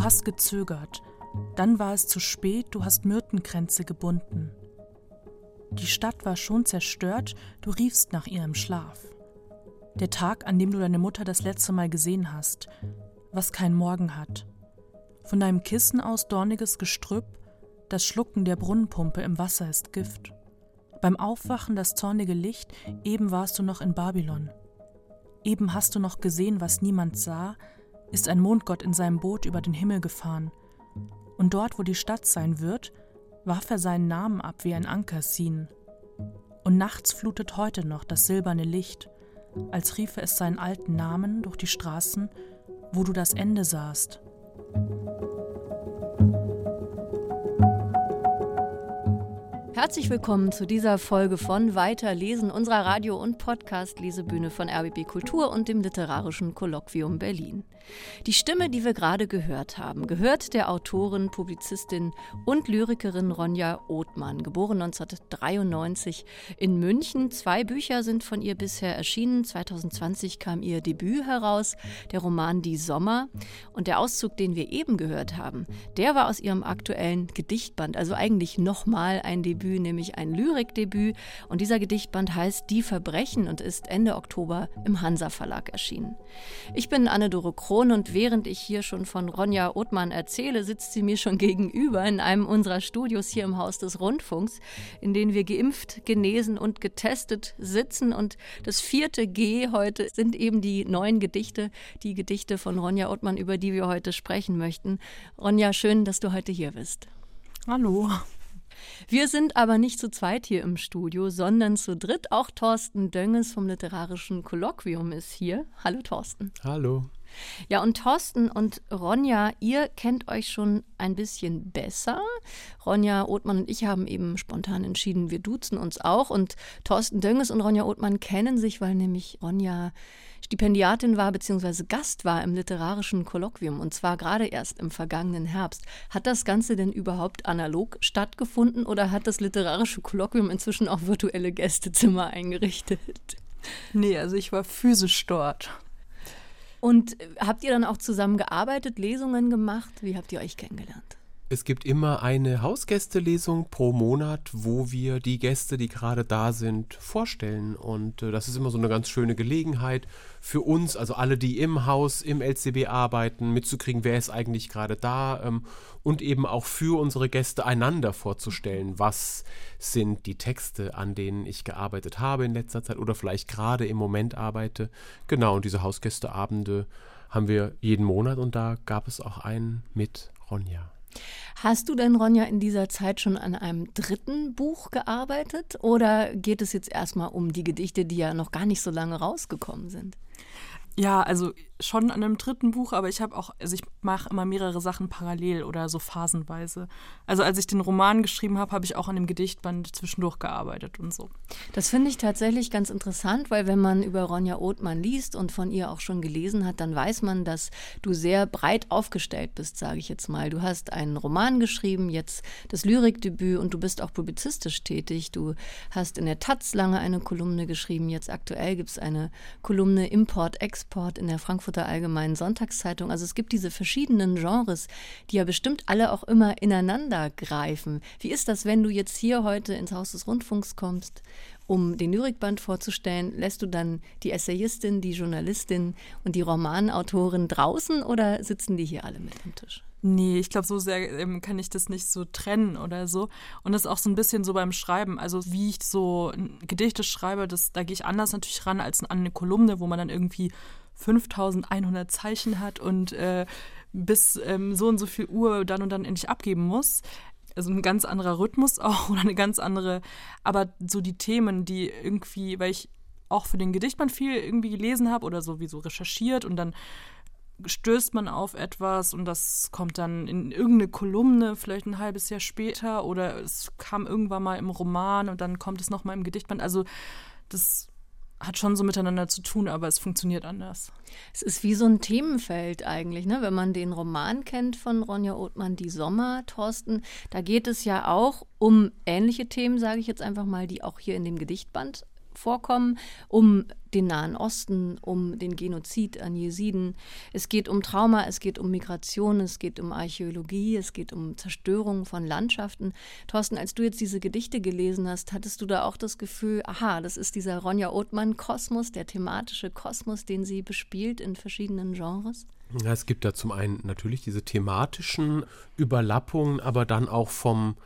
Du hast gezögert. Dann war es zu spät, du hast Myrtenkränze gebunden. Die Stadt war schon zerstört, du riefst nach ihr im Schlaf. Der Tag, an dem du deine Mutter das letzte Mal gesehen hast, was kein Morgen hat. Von deinem Kissen aus dorniges Gestrüpp, das Schlucken der Brunnenpumpe im Wasser ist Gift. Beim Aufwachen das zornige Licht, eben warst du noch in Babylon. Eben hast du noch gesehen, was niemand sah, ist ein Mondgott in seinem Boot über den Himmel gefahren. Und dort, wo die Stadt sein wird, warf er seinen Namen ab wie ein Ankersin. Und nachts flutet heute noch das silberne Licht, als riefe es seinen alten Namen durch die Straßen, wo du das Ende sahst. Herzlich willkommen zu dieser Folge von Weiterlesen unserer Radio- und Podcast-Lesebühne von RBB Kultur und dem Literarischen Kolloquium Berlin. Die Stimme, die wir gerade gehört haben, gehört der Autorin, Publizistin und Lyrikerin Ronja Othmann, geboren 1993 in München. Zwei Bücher sind von ihr bisher erschienen. 2020 kam ihr Debüt heraus, der Roman Die Sommer. Und der Auszug, den wir eben gehört haben, der war aus ihrem aktuellen Gedichtband, also eigentlich nochmal ein Debüt Debüt, nämlich ein Lyrikdebüt. Und dieser Gedichtband heißt Die Verbrechen und ist Ende Oktober im Hansa Verlag erschienen. Ich bin Anne-Dore Krohn und während ich hier schon von Ronja Othmann erzähle, sitzt sie mir schon gegenüber in einem unserer Studios hier im Haus des Rundfunks, in denen wir geimpft, genesen und getestet sitzen. Und das vierte G heute sind eben die neuen Gedichte, die Gedichte von Ronja Othmann, über die wir heute sprechen möchten. Ronja, schön, dass du heute hier bist. Hallo. Wir sind aber nicht zu zweit hier im Studio, sondern zu dritt. Auch Thorsten Dönges vom Literarischen Kolloquium ist hier. Hallo Thorsten. Hallo. Ja, und Thorsten und Ronja, ihr kennt euch schon ein bisschen besser. Ronja Othmann und ich haben eben spontan entschieden, wir duzen uns auch. Und Thorsten Dönges und Ronja Othmann kennen sich, weil nämlich Ronja Stipendiatin war bzw. Gast war im literarischen Kolloquium und zwar gerade erst im vergangenen Herbst. Hat das Ganze denn überhaupt analog stattgefunden oder hat das literarische Kolloquium inzwischen auch virtuelle Gästezimmer eingerichtet? Nee, also ich war physisch dort. Und habt ihr dann auch zusammen gearbeitet, Lesungen gemacht? Wie habt ihr euch kennengelernt? Es gibt immer eine Hausgästelesung pro Monat, wo wir die Gäste, die gerade da sind, vorstellen. Und äh, das ist immer so eine ganz schöne Gelegenheit für uns, also alle, die im Haus, im LCB arbeiten, mitzukriegen, wer ist eigentlich gerade da ähm, und eben auch für unsere Gäste einander vorzustellen, was sind die Texte, an denen ich gearbeitet habe in letzter Zeit oder vielleicht gerade im Moment arbeite. Genau, und diese Hausgästeabende haben wir jeden Monat und da gab es auch einen mit Ronja. Hast du denn, Ronja, in dieser Zeit schon an einem dritten Buch gearbeitet oder geht es jetzt erstmal um die Gedichte, die ja noch gar nicht so lange rausgekommen sind? Ja, also schon an einem dritten Buch, aber ich habe auch, also ich mache immer mehrere Sachen parallel oder so phasenweise. Also als ich den Roman geschrieben habe, habe ich auch an dem Gedichtband zwischendurch gearbeitet und so. Das finde ich tatsächlich ganz interessant, weil wenn man über Ronja Othmann liest und von ihr auch schon gelesen hat, dann weiß man, dass du sehr breit aufgestellt bist, sage ich jetzt mal. Du hast einen Roman geschrieben, jetzt das Lyrikdebüt und du bist auch publizistisch tätig. Du hast in der Taz lange eine Kolumne geschrieben, jetzt aktuell gibt es eine Kolumne Import-Export in der Frankfurter Frankfurter Allgemeinen Sonntagszeitung. Also es gibt diese verschiedenen Genres, die ja bestimmt alle auch immer ineinander greifen. Wie ist das, wenn du jetzt hier heute ins Haus des Rundfunks kommst, um den Lyrikband vorzustellen? Lässt du dann die Essayistin, die Journalistin und die Romanautorin draußen oder sitzen die hier alle mit am Tisch? Nee, ich glaube, so sehr ähm, kann ich das nicht so trennen oder so. Und das ist auch so ein bisschen so beim Schreiben. Also wie ich so Gedichte schreibe, das, da gehe ich anders natürlich ran als an eine Kolumne, wo man dann irgendwie 5100 Zeichen hat und äh, bis ähm, so und so viel Uhr dann und dann endlich abgeben muss. Also ein ganz anderer Rhythmus auch oder eine ganz andere, aber so die Themen, die irgendwie, weil ich auch für den Gedichtband viel irgendwie gelesen habe oder sowieso recherchiert und dann stößt man auf etwas und das kommt dann in irgendeine Kolumne vielleicht ein halbes Jahr später oder es kam irgendwann mal im Roman und dann kommt es nochmal im Gedichtband. Also das hat schon so miteinander zu tun, aber es funktioniert anders. Es ist wie so ein Themenfeld eigentlich, ne? wenn man den Roman kennt von Ronja Othmann, Die Sommer, Thorsten, da geht es ja auch um ähnliche Themen, sage ich jetzt einfach mal, die auch hier in dem Gedichtband vorkommen, um den Nahen Osten, um den Genozid an Jesiden. Es geht um Trauma, es geht um Migration, es geht um Archäologie, es geht um Zerstörung von Landschaften. Thorsten, als du jetzt diese Gedichte gelesen hast, hattest du da auch das Gefühl, aha, das ist dieser Ronja Othmann-Kosmos, der thematische Kosmos, den sie bespielt in verschiedenen Genres? Es gibt da zum einen natürlich diese thematischen Überlappungen, aber dann auch vom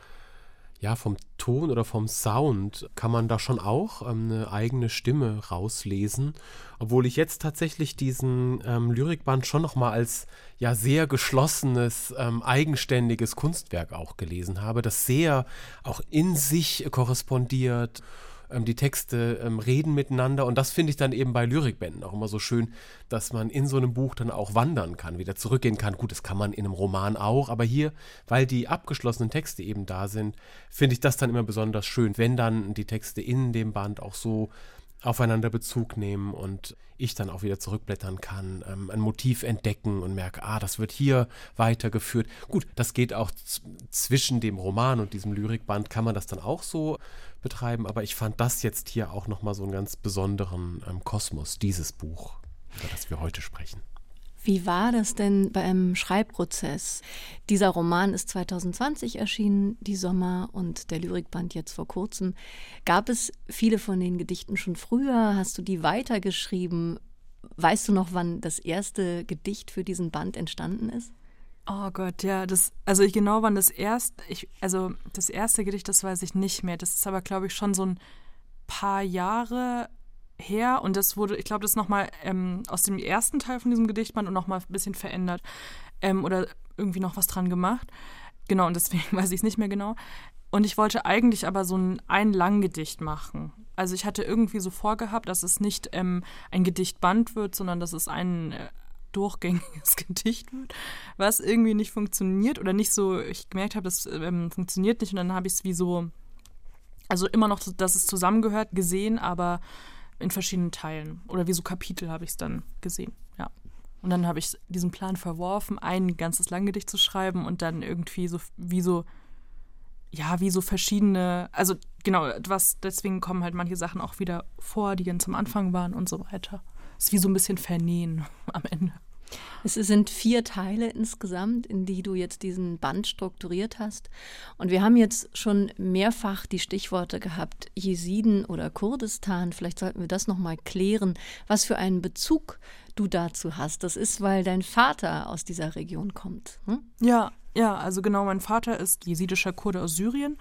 ja, vom Ton oder vom Sound kann man da schon auch ähm, eine eigene Stimme rauslesen. Obwohl ich jetzt tatsächlich diesen ähm, Lyrikband schon nochmal als ja sehr geschlossenes, ähm, eigenständiges Kunstwerk auch gelesen habe, das sehr auch in sich korrespondiert ähm, die Texte ähm, reden miteinander und das finde ich dann eben bei Lyrikbänden auch immer so schön, dass man in so einem Buch dann auch wandern kann, wieder zurückgehen kann. Gut, das kann man in einem Roman auch, aber hier, weil die abgeschlossenen Texte eben da sind, finde ich das dann immer besonders schön, wenn dann die Texte in dem Band auch so aufeinander Bezug nehmen und ich dann auch wieder zurückblättern kann, ähm, ein Motiv entdecken und merke, ah, das wird hier weitergeführt. Gut, das geht auch zwischen dem Roman und diesem Lyrikband, kann man das dann auch so betreiben, aber ich fand das jetzt hier auch nochmal so einen ganz besonderen ähm, Kosmos, dieses Buch, über das wir heute sprechen. Wie war das denn beim Schreibprozess? Dieser Roman ist 2020 erschienen, die Sommer und der Lyrikband jetzt vor kurzem. Gab es viele von den Gedichten schon früher? Hast du die weitergeschrieben? Weißt du noch, wann das erste Gedicht für diesen Band entstanden ist? Oh Gott, ja, das, also ich genau wann das erste, ich, also das erste Gedicht, das weiß ich nicht mehr. Das ist aber, glaube ich, schon so ein paar Jahre her und das wurde, ich glaube, das nochmal ähm, aus dem ersten Teil von diesem Gedichtband und nochmal ein bisschen verändert ähm, oder irgendwie noch was dran gemacht. Genau, und deswegen weiß ich es nicht mehr genau. Und ich wollte eigentlich aber so ein, ein Langgedicht machen. Also ich hatte irgendwie so vorgehabt, dass es nicht ähm, ein Gedichtband wird, sondern dass es ein äh, durchgängiges Gedicht wird, was irgendwie nicht funktioniert oder nicht so, ich gemerkt habe, das ähm, funktioniert nicht und dann habe ich es wie so, also immer noch, dass es zusammengehört, gesehen, aber in verschiedenen Teilen oder wie so Kapitel habe ich es dann gesehen, ja. Und dann habe ich diesen Plan verworfen, ein ganzes Langgedicht zu schreiben und dann irgendwie so wie so ja, wie so verschiedene, also genau, was deswegen kommen halt manche Sachen auch wieder vor, die ganz am Anfang waren und so weiter. Ist wie so ein bisschen vernähen am Ende. Es sind vier Teile insgesamt, in die du jetzt diesen Band strukturiert hast. Und wir haben jetzt schon mehrfach die Stichworte gehabt, Jesiden oder Kurdistan. Vielleicht sollten wir das nochmal klären, was für einen Bezug du dazu hast. Das ist, weil dein Vater aus dieser Region kommt. Hm? Ja, ja, also genau, mein Vater ist jesidischer Kurde aus Syrien.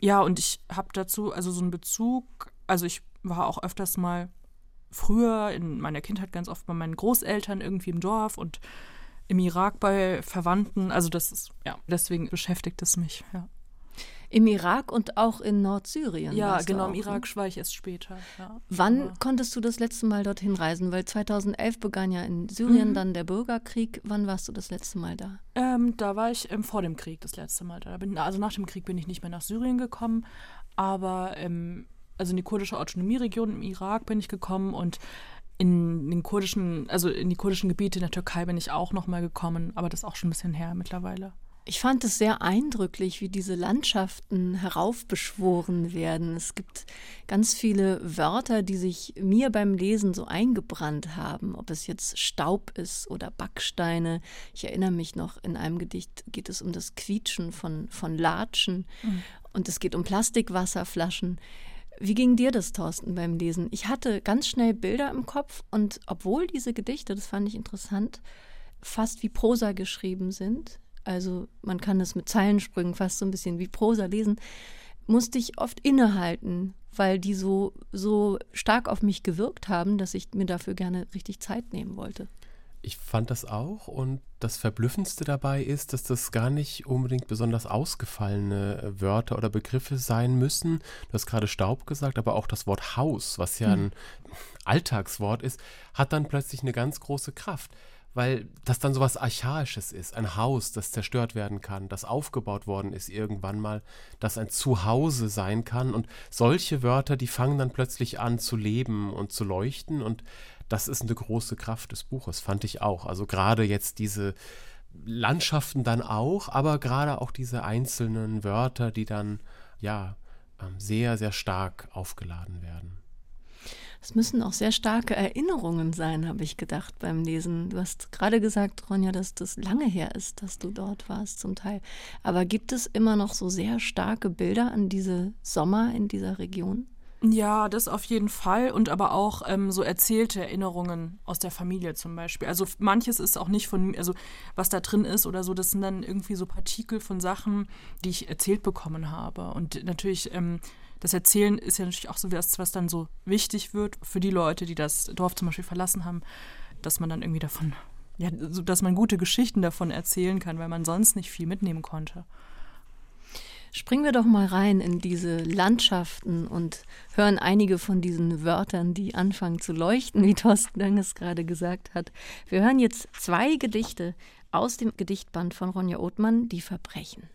Ja, und ich habe dazu also so einen Bezug, also ich war auch öfters mal früher in meiner Kindheit ganz oft bei meinen Großeltern irgendwie im Dorf und im Irak bei Verwandten. Also das ist, ja, deswegen beschäftigt es mich, ja. Im Irak und auch in Nordsyrien. Ja, genau, im ne? Irak war ich erst später. Ja. Wann Aber konntest du das letzte Mal dorthin reisen? Weil 2011 begann ja in Syrien mhm. dann der Bürgerkrieg. Wann warst du das letzte Mal da? Ähm, da war ich ähm, vor dem Krieg das letzte Mal da. Bin, also nach dem Krieg bin ich nicht mehr nach Syrien gekommen, aber ähm, also in die kurdische Autonomieregion im Irak bin ich gekommen und in den kurdischen, also in die kurdischen Gebiete in der Türkei bin ich auch noch mal gekommen, aber das ist auch schon ein bisschen her mittlerweile. Ich fand es sehr eindrücklich, wie diese Landschaften heraufbeschworen werden. Es gibt ganz viele Wörter, die sich mir beim Lesen so eingebrannt haben, ob es jetzt Staub ist oder Backsteine. Ich erinnere mich noch, in einem Gedicht geht es um das Quietschen von, von Latschen mhm. und es geht um Plastikwasserflaschen. Wie ging dir das, Thorsten, beim Lesen? Ich hatte ganz schnell Bilder im Kopf und obwohl diese Gedichte, das fand ich interessant, fast wie Prosa geschrieben sind, also man kann es mit Zeilensprüngen fast so ein bisschen wie Prosa lesen, musste ich oft innehalten, weil die so, so stark auf mich gewirkt haben, dass ich mir dafür gerne richtig Zeit nehmen wollte. Ich fand das auch und das Verblüffendste dabei ist, dass das gar nicht unbedingt besonders ausgefallene äh, Wörter oder Begriffe sein müssen. Du hast gerade Staub gesagt, aber auch das Wort Haus, was ja ein Alltagswort ist, hat dann plötzlich eine ganz große Kraft weil das dann so was Archaisches ist. Ein Haus, das zerstört werden kann, das aufgebaut worden ist irgendwann mal, das ein Zuhause sein kann. Und solche Wörter, die fangen dann plötzlich an zu leben und zu leuchten. Und das ist eine große Kraft des Buches, fand ich auch. Also gerade jetzt diese Landschaften dann auch, aber gerade auch diese einzelnen Wörter, die dann ja ähm, sehr, sehr stark aufgeladen werden. Es müssen auch sehr starke Erinnerungen sein, habe ich gedacht beim Lesen. Du hast gerade gesagt, Ronja, dass das lange her ist, dass du dort warst zum Teil. Aber gibt es immer noch so sehr starke Bilder an diese Sommer in dieser Region? Ja, das auf jeden Fall und aber auch ähm, so erzählte Erinnerungen aus der Familie zum Beispiel. Also manches ist auch nicht von also was da drin ist oder so, das sind dann irgendwie so Partikel von Sachen, die ich erzählt bekommen habe. Und natürlich, ähm, das Erzählen ist ja natürlich auch so was, was dann so wichtig wird für die Leute, die das Dorf zum Beispiel verlassen haben, dass man dann irgendwie davon, ja, dass man gute Geschichten davon erzählen kann, weil man sonst nicht viel mitnehmen konnte. Springen wir doch mal rein in diese Landschaften und hören einige von diesen Wörtern, die anfangen zu leuchten, wie Thorsten Dönges gerade gesagt hat. Wir hören jetzt zwei Gedichte aus dem Gedichtband von Ronja Othmann, Die Verbrechen.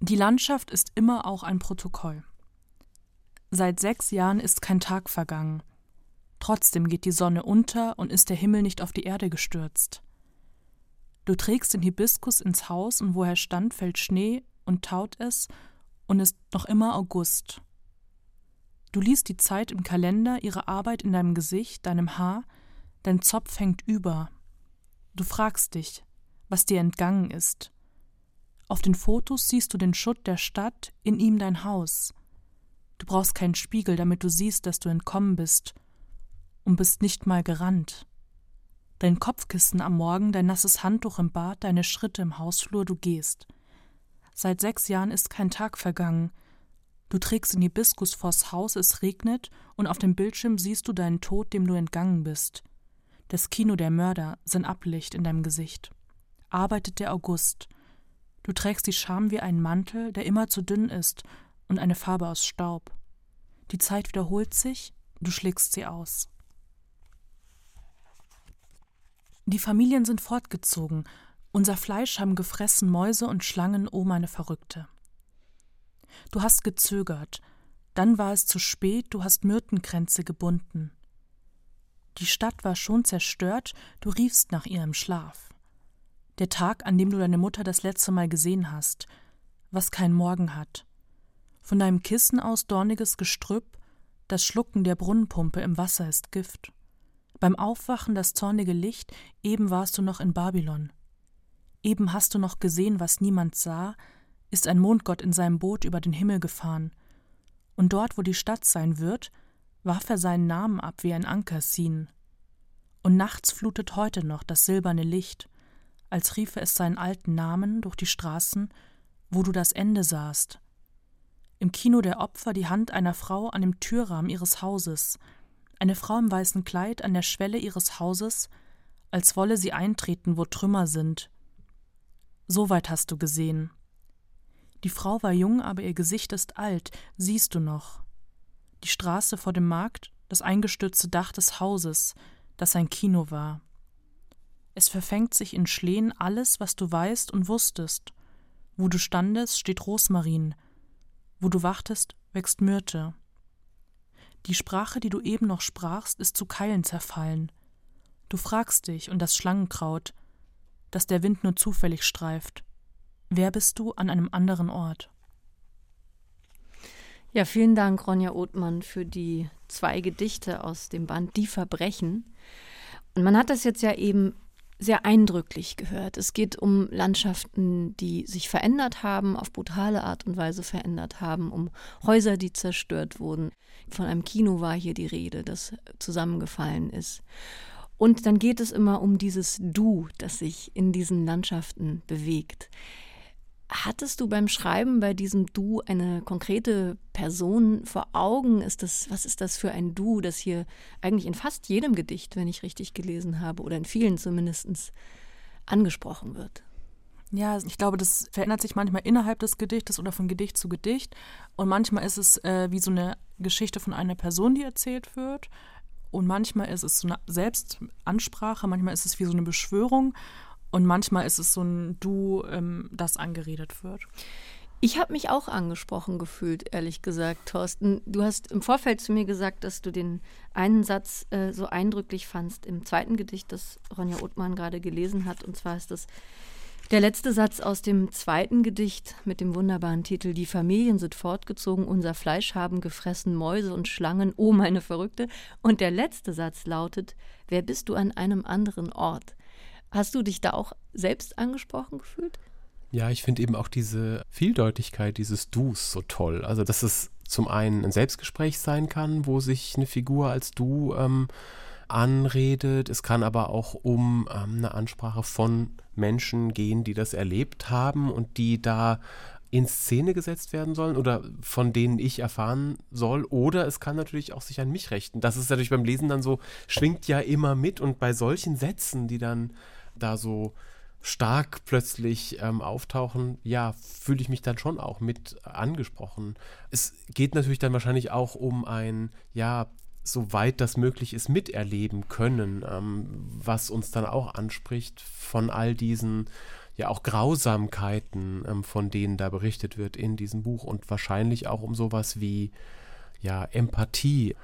Die Landschaft ist immer auch ein Protokoll. Seit sechs Jahren ist kein Tag vergangen. Trotzdem geht die Sonne unter und ist der Himmel nicht auf die Erde gestürzt. Du trägst den Hibiskus ins Haus und wo er stand, fällt Schnee und taut es und ist noch immer August. Du liest die Zeit im Kalender, ihre Arbeit in deinem Gesicht, deinem Haar, dein Zopf hängt über. Du fragst dich, was dir entgangen ist. Auf den Fotos siehst du den Schutt der Stadt, in ihm dein Haus. Du brauchst keinen Spiegel, damit du siehst, dass du entkommen bist und bist nicht mal gerannt. Dein Kopfkissen am Morgen, dein nasses Handtuch im Bad, deine Schritte im Hausflur, du gehst. Seit sechs Jahren ist kein Tag vergangen. Du trägst den Hibiskus vors Haus, es regnet, und auf dem Bildschirm siehst du deinen Tod, dem du entgangen bist. Das Kino der Mörder, sein Ablicht in deinem Gesicht. Arbeitet der August. Du trägst die Scham wie einen Mantel, der immer zu dünn ist, und eine Farbe aus Staub. Die Zeit wiederholt sich, du schlägst sie aus. Die Familien sind fortgezogen. Unser Fleisch haben gefressen Mäuse und Schlangen, oh meine Verrückte. Du hast gezögert. Dann war es zu spät, du hast Myrtenkränze gebunden. Die Stadt war schon zerstört, du riefst nach ihr im Schlaf. Der Tag, an dem du deine Mutter das letzte Mal gesehen hast, was kein Morgen hat. Von deinem Kissen aus dorniges Gestrüpp, das Schlucken der Brunnenpumpe im Wasser ist Gift. Beim Aufwachen das zornige Licht, eben warst du noch in Babylon. Eben hast du noch gesehen, was niemand sah, ist ein Mondgott in seinem Boot über den Himmel gefahren. Und dort, wo die Stadt sein wird, warf er seinen Namen ab wie ein Ankersin. Und nachts flutet heute noch das silberne Licht, als riefe es seinen alten Namen durch die Straßen, wo du das Ende sahst. Im Kino der Opfer die Hand einer Frau an dem Türrahmen ihres Hauses, eine Frau im weißen Kleid an der Schwelle ihres Hauses, als wolle sie eintreten, wo Trümmer sind. So weit hast du gesehen. Die Frau war jung, aber ihr Gesicht ist alt, siehst du noch. Die Straße vor dem Markt, das eingestürzte Dach des Hauses, das ein Kino war. Es verfängt sich in Schlehen alles, was du weißt und wusstest. Wo du standest, steht Rosmarin. Wo du wachtest, wächst Myrte. Die Sprache, die du eben noch sprachst, ist zu Keilen zerfallen. Du fragst dich und das Schlangenkraut, das der Wind nur zufällig streift. Wer bist du an einem anderen Ort? Ja, vielen Dank, Ronja Othmann, für die zwei Gedichte aus dem Band Die Verbrechen. Und man hat das jetzt ja eben sehr eindrücklich gehört. Es geht um Landschaften, die sich verändert haben, auf brutale Art und Weise verändert haben, um Häuser, die zerstört wurden. Von einem Kino war hier die Rede, das zusammengefallen ist. Und dann geht es immer um dieses Du, das sich in diesen Landschaften bewegt. Hattest du beim Schreiben bei diesem Du eine konkrete Person vor Augen? Ist das, was ist das für ein Du, das hier eigentlich in fast jedem Gedicht, wenn ich richtig gelesen habe, oder in vielen zumindest, angesprochen wird? Ja, ich glaube, das verändert sich manchmal innerhalb des Gedichtes oder von Gedicht zu Gedicht. Und manchmal ist es äh, wie so eine Geschichte von einer Person, die erzählt wird. Und manchmal ist es so eine Selbstansprache, manchmal ist es wie so eine Beschwörung. Und manchmal ist es so ein Du, ähm, das angeredet wird. Ich habe mich auch angesprochen gefühlt, ehrlich gesagt, Thorsten. Du hast im Vorfeld zu mir gesagt, dass du den einen Satz äh, so eindrücklich fandst im zweiten Gedicht, das Ronja Othmann gerade gelesen hat. Und zwar ist das Der letzte Satz aus dem zweiten Gedicht mit dem wunderbaren Titel Die Familien sind fortgezogen, unser Fleisch haben gefressen Mäuse und Schlangen, oh meine Verrückte. Und der letzte Satz lautet, wer bist du an einem anderen Ort? Hast du dich da auch selbst angesprochen gefühlt? Ja, ich finde eben auch diese Vieldeutigkeit dieses Dus so toll. Also, dass es zum einen ein Selbstgespräch sein kann, wo sich eine Figur als Du ähm, anredet. Es kann aber auch um ähm, eine Ansprache von Menschen gehen, die das erlebt haben und die da in Szene gesetzt werden sollen oder von denen ich erfahren soll. Oder es kann natürlich auch sich an mich richten. Das ist natürlich beim Lesen dann so, schwingt ja immer mit und bei solchen Sätzen, die dann da so stark plötzlich ähm, auftauchen, ja, fühle ich mich dann schon auch mit angesprochen. Es geht natürlich dann wahrscheinlich auch um ein, ja, soweit das möglich ist, miterleben können, ähm, was uns dann auch anspricht von all diesen ja auch Grausamkeiten, ähm, von denen da berichtet wird in diesem Buch und wahrscheinlich auch um sowas wie ja Empathie,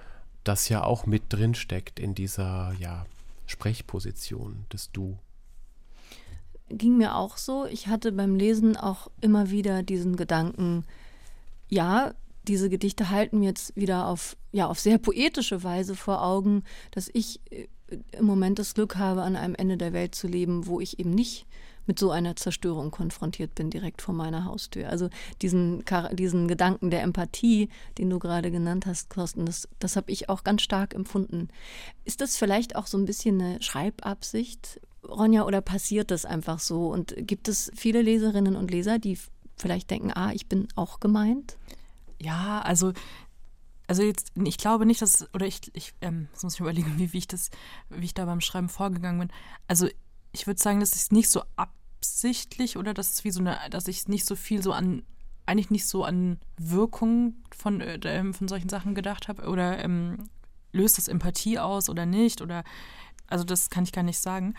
das ja auch mit drin steckt in dieser ja Sprechposition des Du. Ging mir auch so. Ich hatte beim Lesen auch immer wieder diesen Gedanken, ja, diese Gedichte halten mir jetzt wieder auf, ja, auf sehr poetische Weise vor Augen, dass ich äh, im Moment das Glück habe, an einem Ende der Welt zu leben, wo ich eben nicht mit so einer Zerstörung konfrontiert bin, direkt vor meiner Haustür. Also diesen, diesen Gedanken der Empathie, den du gerade genannt hast, Thorsten, das, das habe ich auch ganz stark empfunden. Ist das vielleicht auch so ein bisschen eine Schreibabsicht, Ronja, oder passiert das einfach so? Und gibt es viele Leserinnen und Leser, die vielleicht denken, ah, ich bin auch gemeint? Ja, also also jetzt, ich glaube nicht, dass, oder ich, ich ähm, das muss ich überlegen, wie, wie ich das, wie ich da beim Schreiben vorgegangen bin. Also ich würde sagen, dass ich es nicht so absichtlich oder dass es wie so eine, dass ich nicht so viel so an, eigentlich nicht so an Wirkung von, äh, von solchen Sachen gedacht habe oder ähm, löst das Empathie aus oder nicht oder, also das kann ich gar nicht sagen.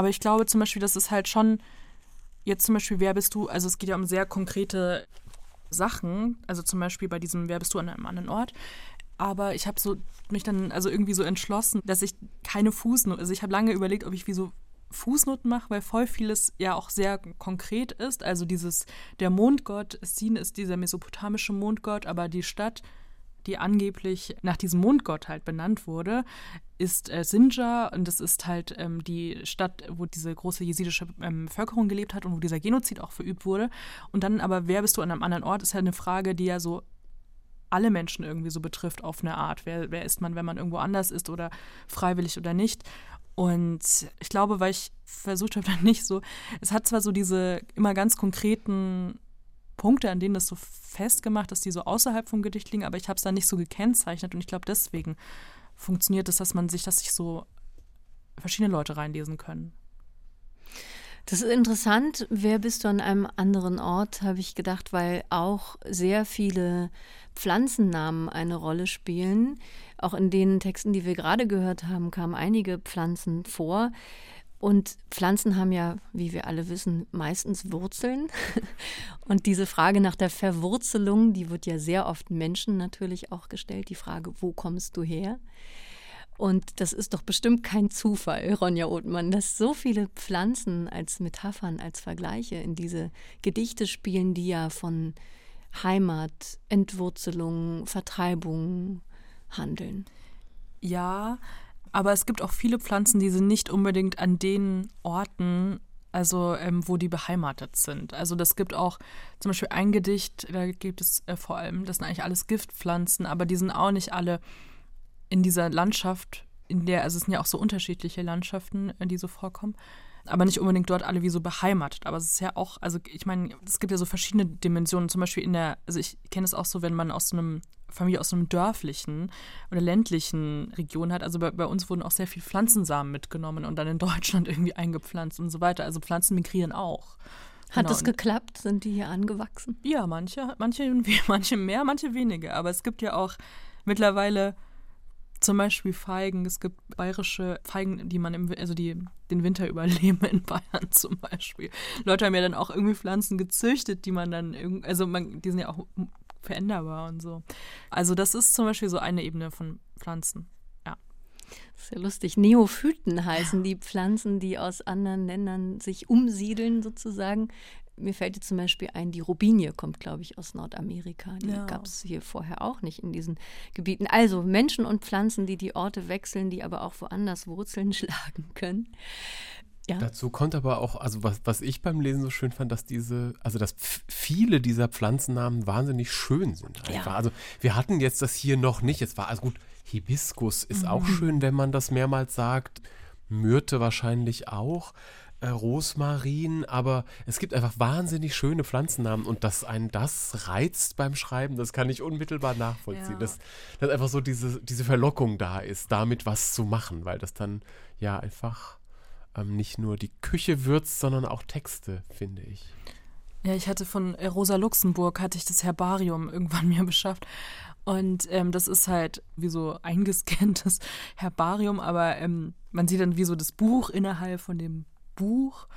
Aber ich glaube zum Beispiel, dass es halt schon, jetzt zum Beispiel, wer bist du, also es geht ja um sehr konkrete Sachen, also zum Beispiel bei diesem Wer bist du an einem anderen Ort. Aber ich habe so mich dann also irgendwie so entschlossen, dass ich keine Fußnoten, also ich habe lange überlegt, ob ich wie so Fußnoten mache, weil voll vieles ja auch sehr konkret ist. Also dieses, der Mondgott, Sin ist dieser mesopotamische Mondgott, aber die Stadt die angeblich nach diesem Mondgott halt benannt wurde, ist äh, Sinjar und das ist halt ähm, die Stadt, wo diese große jesidische ähm, Bevölkerung gelebt hat und wo dieser Genozid auch verübt wurde. Und dann aber, wer bist du an einem anderen Ort, ist ja eine Frage, die ja so alle Menschen irgendwie so betrifft auf eine Art. Wer, wer ist man, wenn man irgendwo anders ist oder freiwillig oder nicht? Und ich glaube, weil ich versucht habe, dann nicht so, es hat zwar so diese immer ganz konkreten Punkte, an denen das so festgemacht ist, die so außerhalb vom Gedicht liegen, aber ich habe es da nicht so gekennzeichnet und ich glaube, deswegen funktioniert es, dass man sich, dass sich so verschiedene Leute reinlesen können. Das ist interessant. Wer bist du an einem anderen Ort, habe ich gedacht, weil auch sehr viele Pflanzennamen eine Rolle spielen. Auch in den Texten, die wir gerade gehört haben, kamen einige Pflanzen vor. Und Pflanzen haben ja, wie wir alle wissen, meistens Wurzeln. Und diese Frage nach der Verwurzelung, die wird ja sehr oft Menschen natürlich auch gestellt. Die Frage, wo kommst du her? Und das ist doch bestimmt kein Zufall, Ronja Othmann, dass so viele Pflanzen als Metaphern, als Vergleiche in diese Gedichte spielen, die ja von Heimat, Entwurzelung, Vertreibung handeln. Ja, aber es gibt auch viele Pflanzen, die sind nicht unbedingt an den Orten, also ähm, wo die beheimatet sind. Also das gibt auch zum Beispiel ein Gedicht, da gibt es äh, vor allem, das sind eigentlich alles Giftpflanzen, aber die sind auch nicht alle in dieser Landschaft, in der, also es sind ja auch so unterschiedliche Landschaften, äh, die so vorkommen aber nicht unbedingt dort alle wie so beheimatet. Aber es ist ja auch, also ich meine, es gibt ja so verschiedene Dimensionen. Zum Beispiel in der, also ich kenne es auch so, wenn man aus einem Familie aus einem dörflichen oder ländlichen Region hat. Also bei, bei, uns wurden auch sehr viel Pflanzensamen mitgenommen und dann in Deutschland irgendwie eingepflanzt und so weiter. Also Pflanzen migrieren auch. Hat genau. das geklappt? Sind die hier angewachsen? Ja, manche, manche, manche mehr, manche weniger. Aber es gibt ja auch mittlerweile zum Beispiel Feigen. Es gibt bayerische Feigen, die man im, also die den Winter überleben in Bayern zum Beispiel. Leute haben ja dann auch irgendwie Pflanzen gezüchtet, die man dann, also man, die sind ja auch veränderbar und so. Also das ist zum Beispiel so eine Ebene von Pflanzen. Ja. Das ist ja lustig. Neophyten heißen die Pflanzen, die aus anderen Ländern sich umsiedeln sozusagen. Mir fällt jetzt zum Beispiel ein, die Robinie kommt, glaube ich, aus Nordamerika. Die ja. gab es hier vorher auch nicht in diesen Gebieten. Also Menschen und Pflanzen, die die Orte wechseln, die aber auch woanders Wurzeln schlagen können. Ja. Dazu kommt aber auch, also was, was ich beim Lesen so schön fand, dass diese, also dass viele dieser Pflanzennamen wahnsinnig schön sind. Einfach. Ja. Also wir hatten jetzt das hier noch nicht. Es war, also gut, Hibiskus ist mhm. auch schön, wenn man das mehrmals sagt. Myrte wahrscheinlich auch Rosmarin, aber es gibt einfach wahnsinnig schöne Pflanzennamen und dass einen das reizt beim Schreiben, das kann ich unmittelbar nachvollziehen. Ja. Dass, dass einfach so diese, diese Verlockung da ist, damit was zu machen, weil das dann ja einfach ähm, nicht nur die Küche würzt, sondern auch Texte, finde ich. Ja, ich hatte von äh, Rosa Luxemburg, hatte ich das Herbarium irgendwann mir beschafft. Und ähm, das ist halt wie so eingescanntes Herbarium, aber ähm, man sieht dann wie so das Buch innerhalb von dem Buch.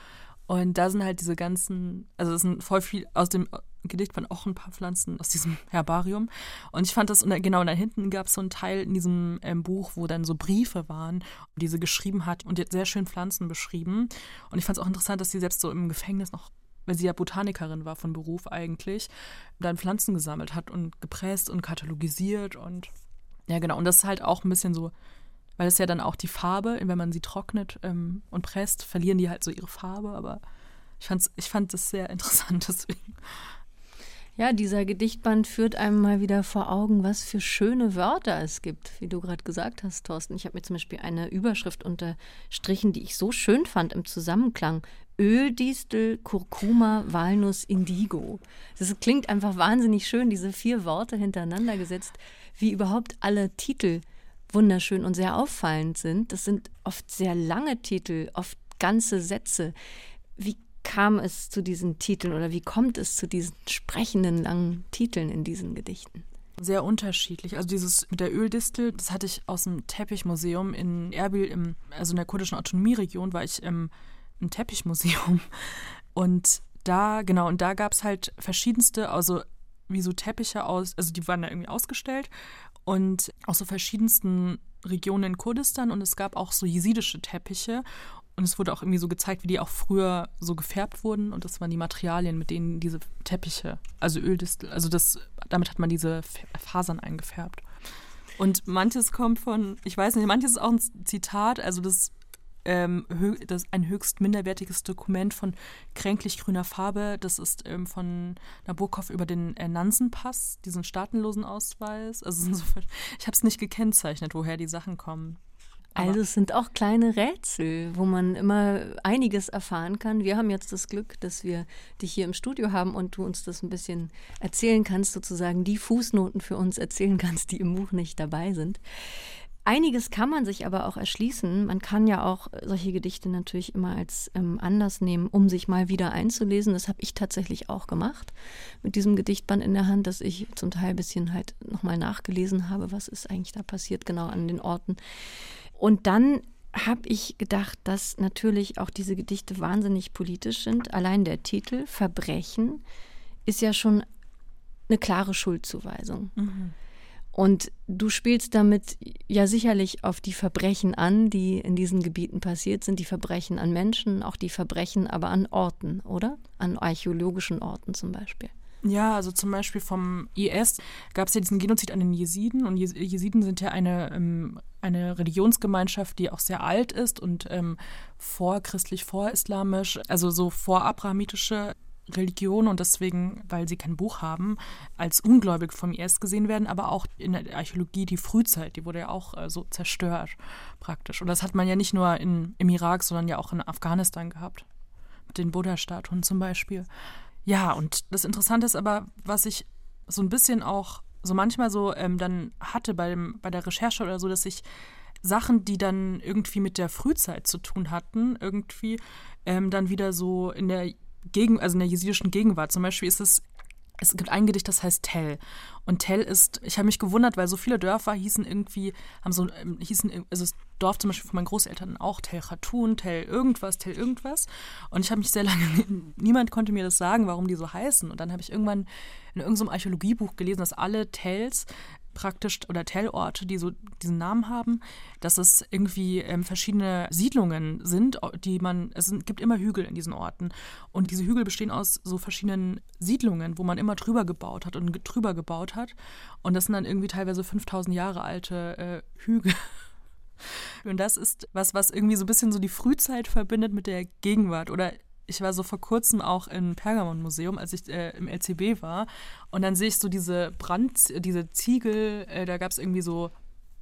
Und da sind halt diese ganzen, also es sind voll viel aus dem Gedicht waren auch ein paar Pflanzen aus diesem Herbarium. Und ich fand das, und genau da hinten gab es so einen Teil in diesem ähm, Buch, wo dann so Briefe waren, die sie geschrieben hat und die sehr schön Pflanzen beschrieben. Und ich fand es auch interessant, dass sie selbst so im Gefängnis noch, weil sie ja Botanikerin war von Beruf eigentlich, dann Pflanzen gesammelt hat und gepresst und katalogisiert und ja, genau. Und das ist halt auch ein bisschen so weil es ja dann auch die Farbe, wenn man sie trocknet ähm, und presst, verlieren die halt so ihre Farbe. Aber ich, fand's, ich fand das sehr interessant deswegen. Ja, dieser Gedichtband führt einem mal wieder vor Augen, was für schöne Wörter es gibt, wie du gerade gesagt hast, Thorsten. Ich habe mir zum Beispiel eine Überschrift unterstrichen, die ich so schön fand im Zusammenklang. Öldistel, Kurkuma, Walnuss, Indigo. Das klingt einfach wahnsinnig schön, diese vier Worte hintereinander gesetzt, wie überhaupt alle Titel wunderschön und sehr auffallend sind. Das sind oft sehr lange Titel, oft ganze Sätze. Wie kam es zu diesen Titeln oder wie kommt es zu diesen sprechenden langen Titeln in diesen Gedichten? Sehr unterschiedlich. Also dieses mit der Öldistel, das hatte ich aus dem Teppichmuseum in Erbil, im, also in der kurdischen Autonomieregion, war ich im, im Teppichmuseum. Und da, genau, und da gab es halt verschiedenste, also wie so Teppiche aus, also die waren da irgendwie ausgestellt und aus so verschiedensten Regionen in Kurdistan und es gab auch so jesidische Teppiche und es wurde auch irgendwie so gezeigt, wie die auch früher so gefärbt wurden und das waren die Materialien, mit denen diese Teppiche, also Öldistel, also das, damit hat man diese Fasern eingefärbt. Und manches kommt von, ich weiß nicht, manches ist auch ein Zitat, also das ähm, das ein höchst minderwertiges Dokument von kränklich grüner Farbe. Das ist ähm, von Nabokov über den äh, Nansenpass, diesen staatenlosen Ausweis. Also so, ich habe es nicht gekennzeichnet, woher die Sachen kommen. also es sind auch kleine Rätsel, wo man immer einiges erfahren kann. Wir haben jetzt das Glück, dass wir dich hier im Studio haben und du uns das ein bisschen erzählen kannst, sozusagen die Fußnoten für uns erzählen kannst, die im Buch nicht dabei sind. Einiges kann man sich aber auch erschließen. Man kann ja auch solche Gedichte natürlich immer als ähm, Anlass nehmen, um sich mal wieder einzulesen. Das habe ich tatsächlich auch gemacht mit diesem Gedichtband in der Hand, dass ich zum Teil ein bisschen halt nochmal nachgelesen habe, was ist eigentlich da passiert, genau an den Orten. Und dann habe ich gedacht, dass natürlich auch diese Gedichte wahnsinnig politisch sind. Allein der Titel Verbrechen ist ja schon eine klare Schuldzuweisung. Mhm. Und du spielst damit ja sicherlich auf die Verbrechen an, die in diesen Gebieten passiert sind, die Verbrechen an Menschen, auch die Verbrechen aber an Orten, oder? An archäologischen Orten zum Beispiel. Ja, also zum Beispiel vom IS gab es ja diesen Genozid an den Jesiden und Jesiden sind ja eine, ähm, eine Religionsgemeinschaft, die auch sehr alt ist und ähm, vorchristlich, vorislamisch, also so vorabrahamitische Religion und deswegen, weil sie kein Buch haben, als ungläubig vom IS gesehen werden, aber auch in der Archäologie die Frühzeit, die wurde ja auch äh, so zerstört praktisch. Und das hat man ja nicht nur in, im Irak, sondern ja auch in Afghanistan gehabt. Mit den Buddha-Statuen zum Beispiel. Ja, und das Interessante ist aber, was ich so ein bisschen auch so manchmal so ähm, dann hatte bei, dem, bei der Recherche oder so, dass ich Sachen, die dann irgendwie mit der Frühzeit zu tun hatten, irgendwie ähm, dann wieder so in der gegen, also in der jesidischen Gegenwart. Zum Beispiel ist es, es gibt ein Gedicht, das heißt Tell. Und Tell ist, ich habe mich gewundert, weil so viele Dörfer hießen irgendwie, haben so, ähm, hießen, also das Dorf zum Beispiel von meinen Großeltern auch Tell Khatun, Tell irgendwas, Tell irgendwas. Und ich habe mich sehr lange, niemand konnte mir das sagen, warum die so heißen. Und dann habe ich irgendwann in irgendeinem Archäologiebuch gelesen, dass alle Tells praktisch oder Tellorte, die so diesen Namen haben, dass es irgendwie ähm, verschiedene Siedlungen sind, die man, es gibt immer Hügel in diesen Orten und diese Hügel bestehen aus so verschiedenen Siedlungen, wo man immer drüber gebaut hat und drüber gebaut hat und das sind dann irgendwie teilweise 5000 Jahre alte äh, Hügel. Und das ist was, was irgendwie so ein bisschen so die Frühzeit verbindet mit der Gegenwart oder ich war so vor kurzem auch im Pergamon-Museum, als ich äh, im LCB war. Und dann sehe ich so diese Brand, diese Ziegel, äh, da gab es irgendwie so,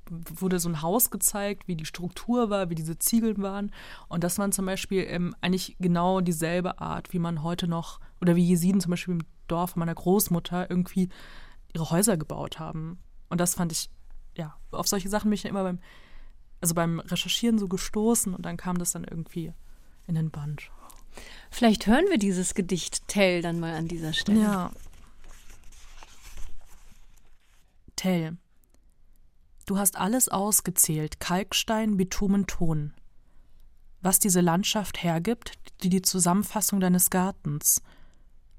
wurde so ein Haus gezeigt, wie die Struktur war, wie diese Ziegel waren. Und das waren zum Beispiel ähm, eigentlich genau dieselbe Art, wie man heute noch, oder wie Jesiden zum Beispiel im Dorf meiner Großmutter irgendwie ihre Häuser gebaut haben. Und das fand ich, ja, auf solche Sachen bin ich ja immer beim, also beim Recherchieren so gestoßen und dann kam das dann irgendwie in den Band. Vielleicht hören wir dieses Gedicht Tell dann mal an dieser Stelle. Ja. Tell. Du hast alles ausgezählt, Kalkstein, Bitumen, Ton. Was diese Landschaft hergibt, die die Zusammenfassung deines Gartens.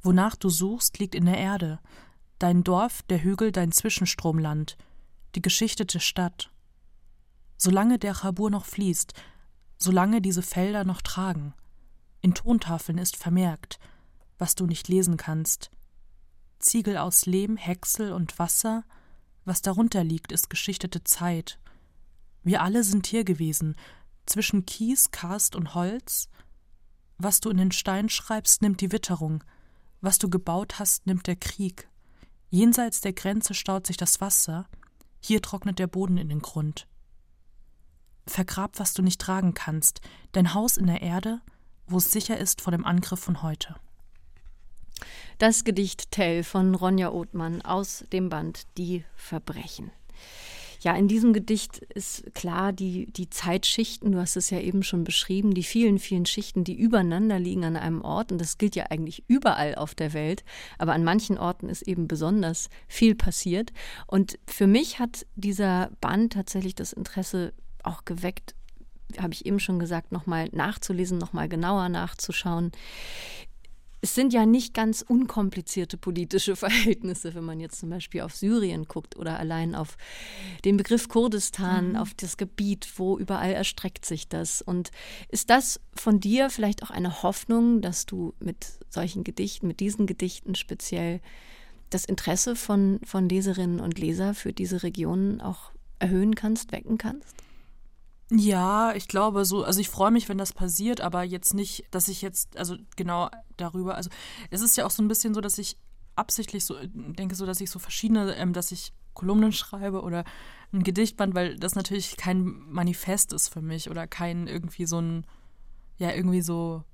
Wonach du suchst, liegt in der Erde. Dein Dorf, der Hügel, dein Zwischenstromland, die geschichtete Stadt. Solange der Chabur noch fließt, solange diese Felder noch tragen. In Tontafeln ist vermerkt, was du nicht lesen kannst. Ziegel aus Lehm, Häcksel und Wasser, was darunter liegt, ist geschichtete Zeit. Wir alle sind hier gewesen, zwischen Kies, Karst und Holz. Was du in den Stein schreibst, nimmt die Witterung, was du gebaut hast, nimmt der Krieg. Jenseits der Grenze staut sich das Wasser, hier trocknet der Boden in den Grund. Vergrab, was du nicht tragen kannst, dein Haus in der Erde, wo es sicher ist vor dem Angriff von heute. Das Gedicht Tell von Ronja Othmann aus dem Band Die Verbrechen. Ja, in diesem Gedicht ist klar die, die Zeitschichten, du hast es ja eben schon beschrieben, die vielen, vielen Schichten, die übereinander liegen an einem Ort. Und das gilt ja eigentlich überall auf der Welt. Aber an manchen Orten ist eben besonders viel passiert. Und für mich hat dieser Band tatsächlich das Interesse auch geweckt, habe ich eben schon gesagt, nochmal nachzulesen, nochmal genauer nachzuschauen. Es sind ja nicht ganz unkomplizierte politische Verhältnisse, wenn man jetzt zum Beispiel auf Syrien guckt oder allein auf den Begriff Kurdistan, mhm. auf das Gebiet, wo überall erstreckt sich das. Und ist das von dir vielleicht auch eine Hoffnung, dass du mit solchen Gedichten, mit diesen Gedichten speziell das Interesse von, von Leserinnen und Leser für diese Regionen auch erhöhen kannst, wecken kannst? Ja, ich glaube so, also ich freue mich, wenn das passiert, aber jetzt nicht, dass ich jetzt, also genau darüber, also es ist ja auch so ein bisschen so, dass ich absichtlich so denke, so dass ich so verschiedene, ähm, dass ich Kolumnen schreibe oder ein Gedichtband, weil das natürlich kein Manifest ist für mich oder kein irgendwie so ein, ja, irgendwie so,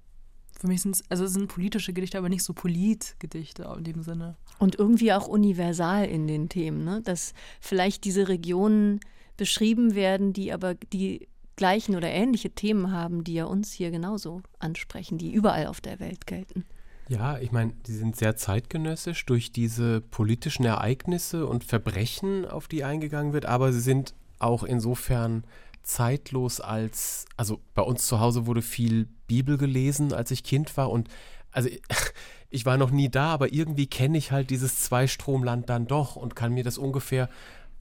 für mich sind es, also es sind politische Gedichte, aber nicht so Politgedichte in dem Sinne. Und irgendwie auch universal in den Themen, ne? Dass vielleicht diese Regionen beschrieben werden, die aber die gleichen oder ähnliche Themen haben, die ja uns hier genauso ansprechen, die überall auf der Welt gelten. Ja, ich meine, die sind sehr zeitgenössisch durch diese politischen Ereignisse und Verbrechen, auf die eingegangen wird, aber sie sind auch insofern zeitlos als, also bei uns zu Hause wurde viel Bibel gelesen, als ich Kind war und also ich war noch nie da, aber irgendwie kenne ich halt dieses Zweistromland dann doch und kann mir das ungefähr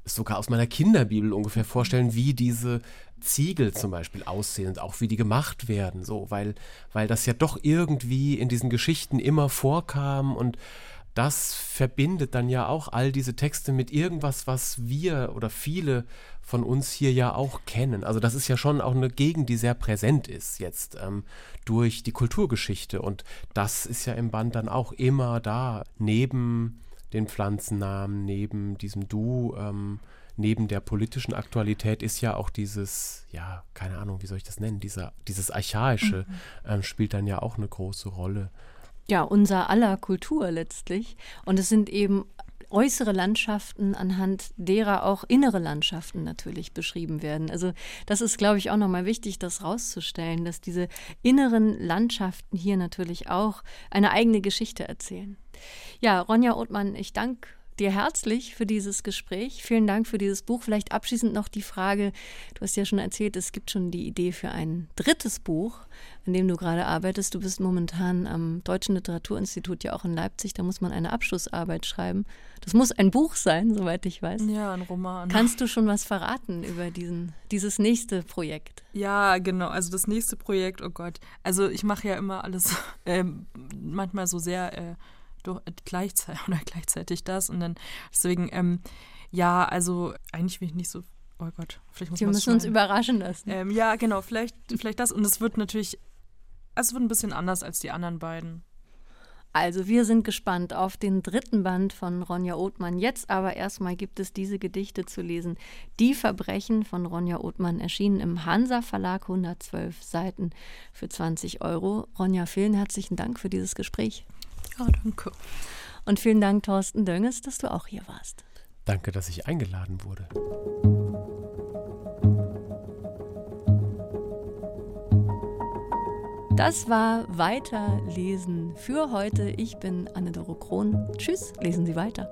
sogar aus meiner Kinderbibel ungefähr vorstellen, wie diese Ziegel zum Beispiel aussehen und auch wie die gemacht werden, so, weil, weil das ja doch irgendwie in diesen Geschichten immer vorkam und das verbindet dann ja auch all diese Texte mit irgendwas, was wir oder viele von uns hier ja auch kennen. Also das ist ja schon auch eine Gegend, die sehr präsent ist jetzt ähm, durch die Kulturgeschichte und das ist ja im Band dann auch immer da, neben den Pflanzennamen, neben diesem Du, ähm, neben der politischen Aktualität ist ja auch dieses, ja, keine Ahnung, wie soll ich das nennen, dieser, dieses Archaische mhm. ähm, spielt dann ja auch eine große Rolle. Ja, unser aller Kultur letztlich. Und es sind eben äußere Landschaften, anhand derer auch innere Landschaften natürlich beschrieben werden. Also das ist, glaube ich, auch nochmal wichtig, das rauszustellen, dass diese inneren Landschaften hier natürlich auch eine eigene Geschichte erzählen. Ja, Ronja Othmann, ich danke dir herzlich für dieses Gespräch. Vielen Dank für dieses Buch. Vielleicht abschließend noch die Frage, du hast ja schon erzählt, es gibt schon die Idee für ein drittes Buch, an dem du gerade arbeitest. Du bist momentan am Deutschen Literaturinstitut ja auch in Leipzig. Da muss man eine Abschlussarbeit schreiben. Das muss ein Buch sein, soweit ich weiß. Ja, ein Roman. Kannst du schon was verraten über diesen, dieses nächste Projekt? Ja, genau. Also das nächste Projekt, oh Gott. Also ich mache ja immer alles äh, manchmal so sehr äh, gleichzeitig oder gleichzeitig das und dann deswegen ähm, ja, also eigentlich will ich nicht so Oh Gott, vielleicht muss Wir müssen uns überraschen lassen. Ähm, ja, genau, vielleicht, vielleicht das. Und es wird natürlich, es wird ein bisschen anders als die anderen beiden. Also wir sind gespannt auf den dritten Band von Ronja Othmann. Jetzt aber erstmal gibt es diese Gedichte zu lesen. Die Verbrechen von Ronja Othmann erschienen im Hansa Verlag 112 Seiten für 20 Euro. Ronja, vielen herzlichen Dank für dieses Gespräch. Ja, danke. Und vielen Dank, Thorsten Dönges, dass du auch hier warst. Danke, dass ich eingeladen wurde. Das war Weiterlesen für heute. Ich bin Anne-Doro Krohn. Tschüss, lesen Sie weiter.